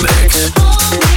mix.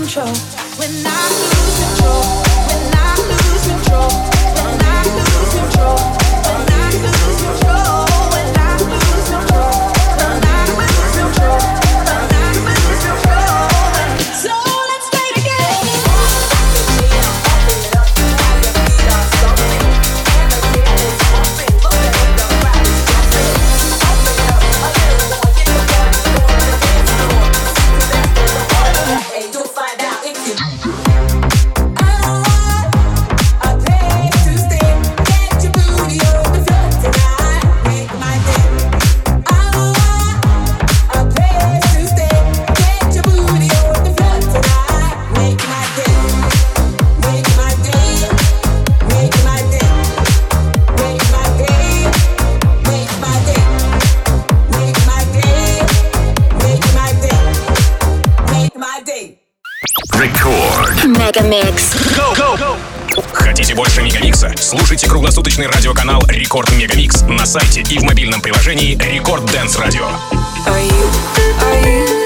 control, when I lose control, when I lose control, when I lose control, when I lose control. Мегамикс. Хотите больше Мегамикса? Слушайте круглосуточный радиоканал Рекорд Мегамикс на сайте и в мобильном приложении Рекорд Дэнс Радио. Are you, are you?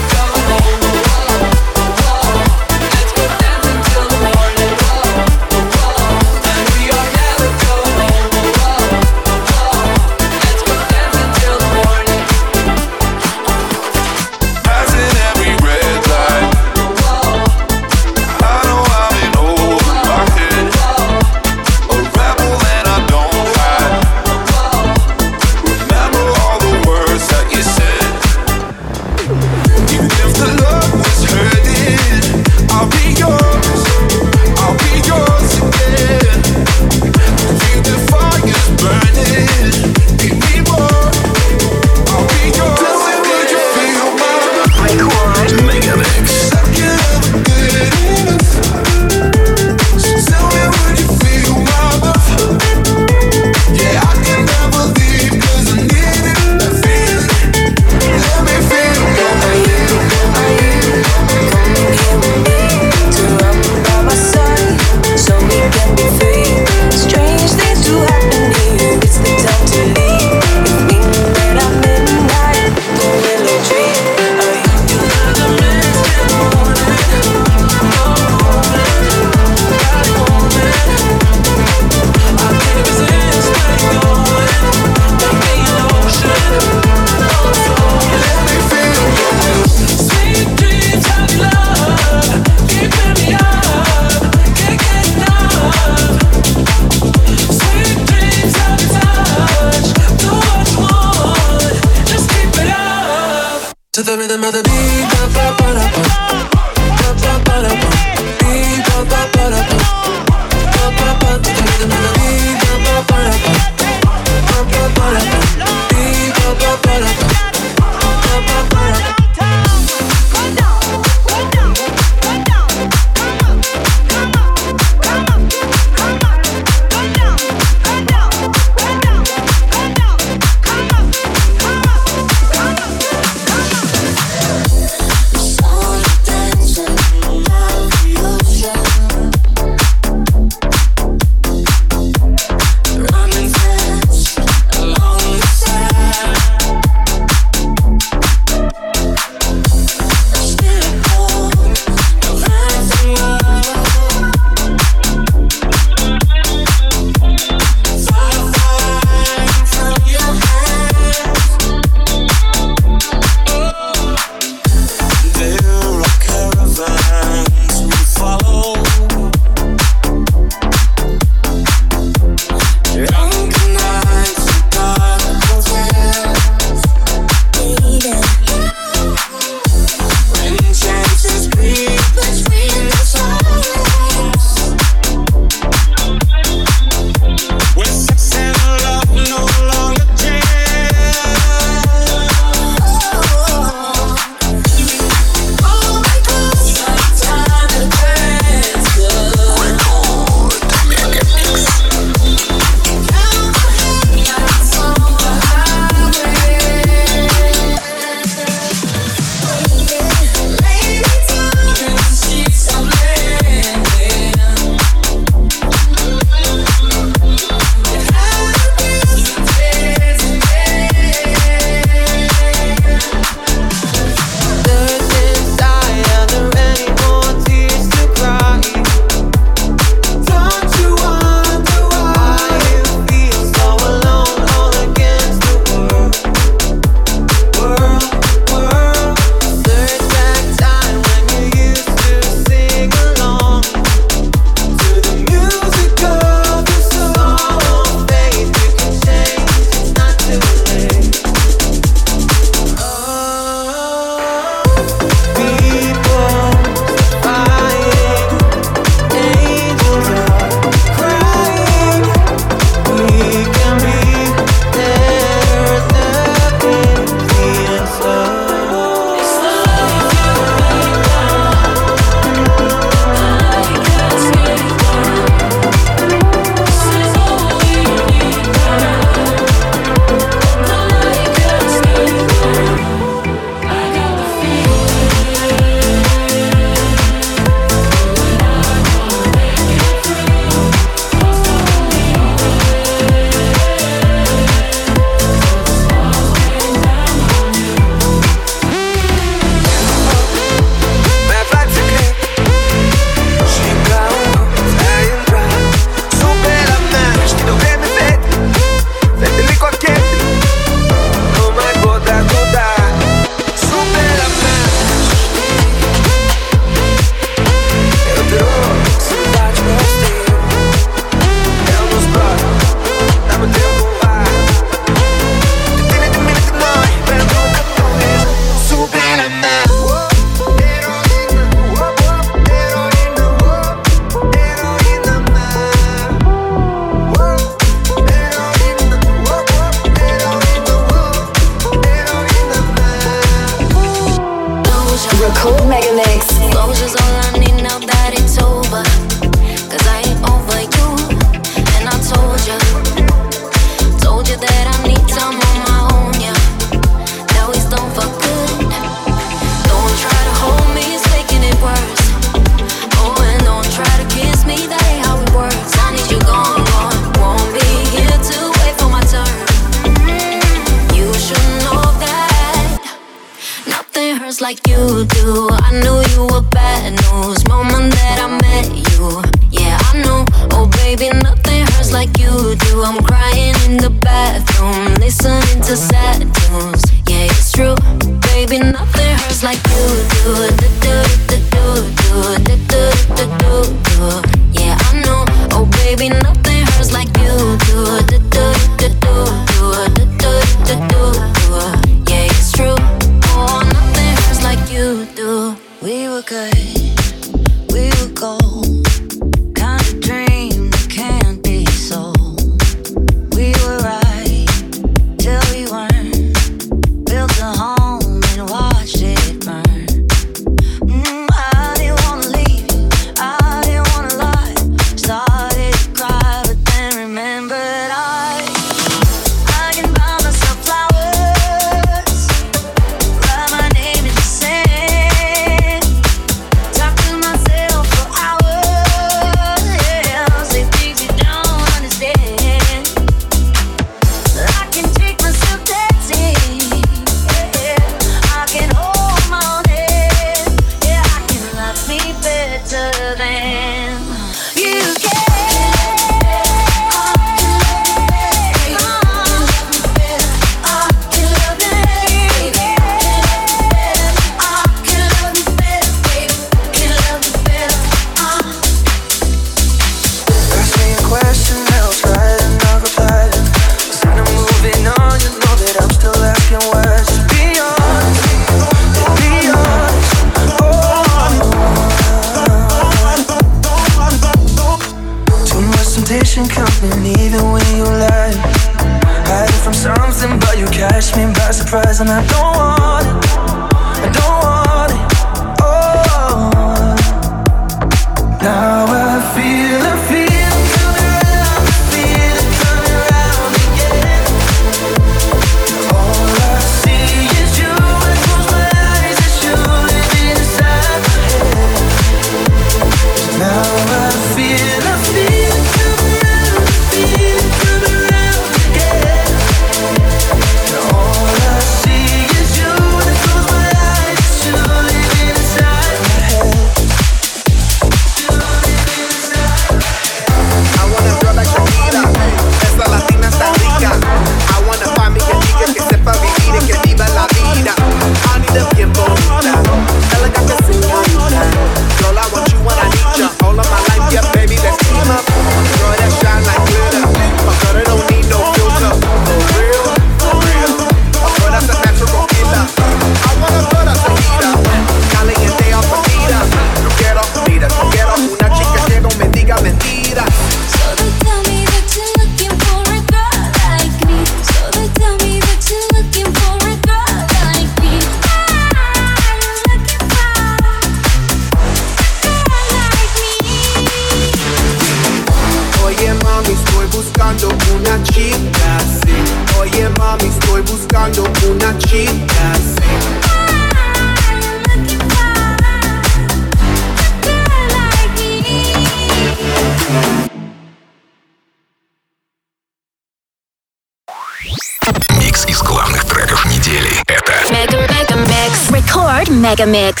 Mega Mix.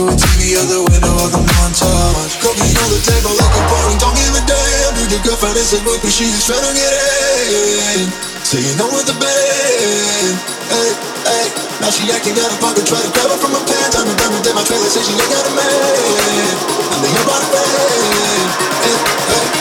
doing TV or the window of the montage. Cooking on the table like a party, don't give a damn. Dude, your girlfriend is a book, but she's trying to get in. So you know what the band. Hey, hey. Now she acting out of pocket, try to grab her from my pants. I'm a diamond in my trailer, say she ain't got a man. I'm the about a man. Hey, hey.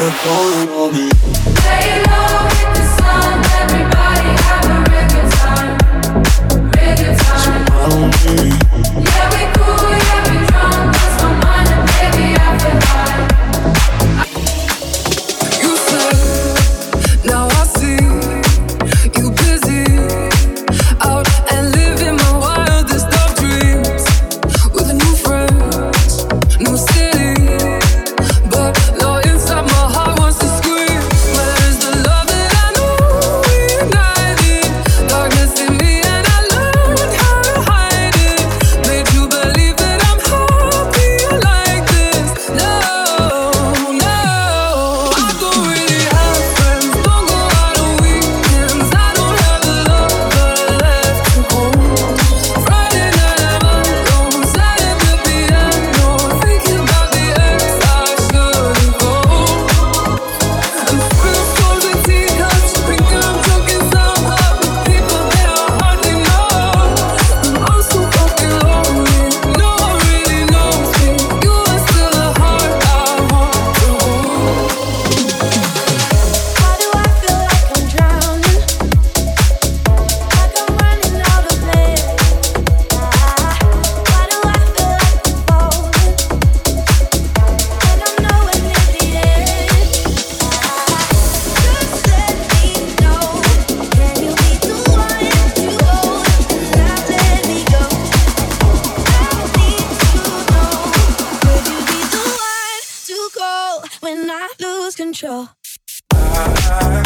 Yeah. Control.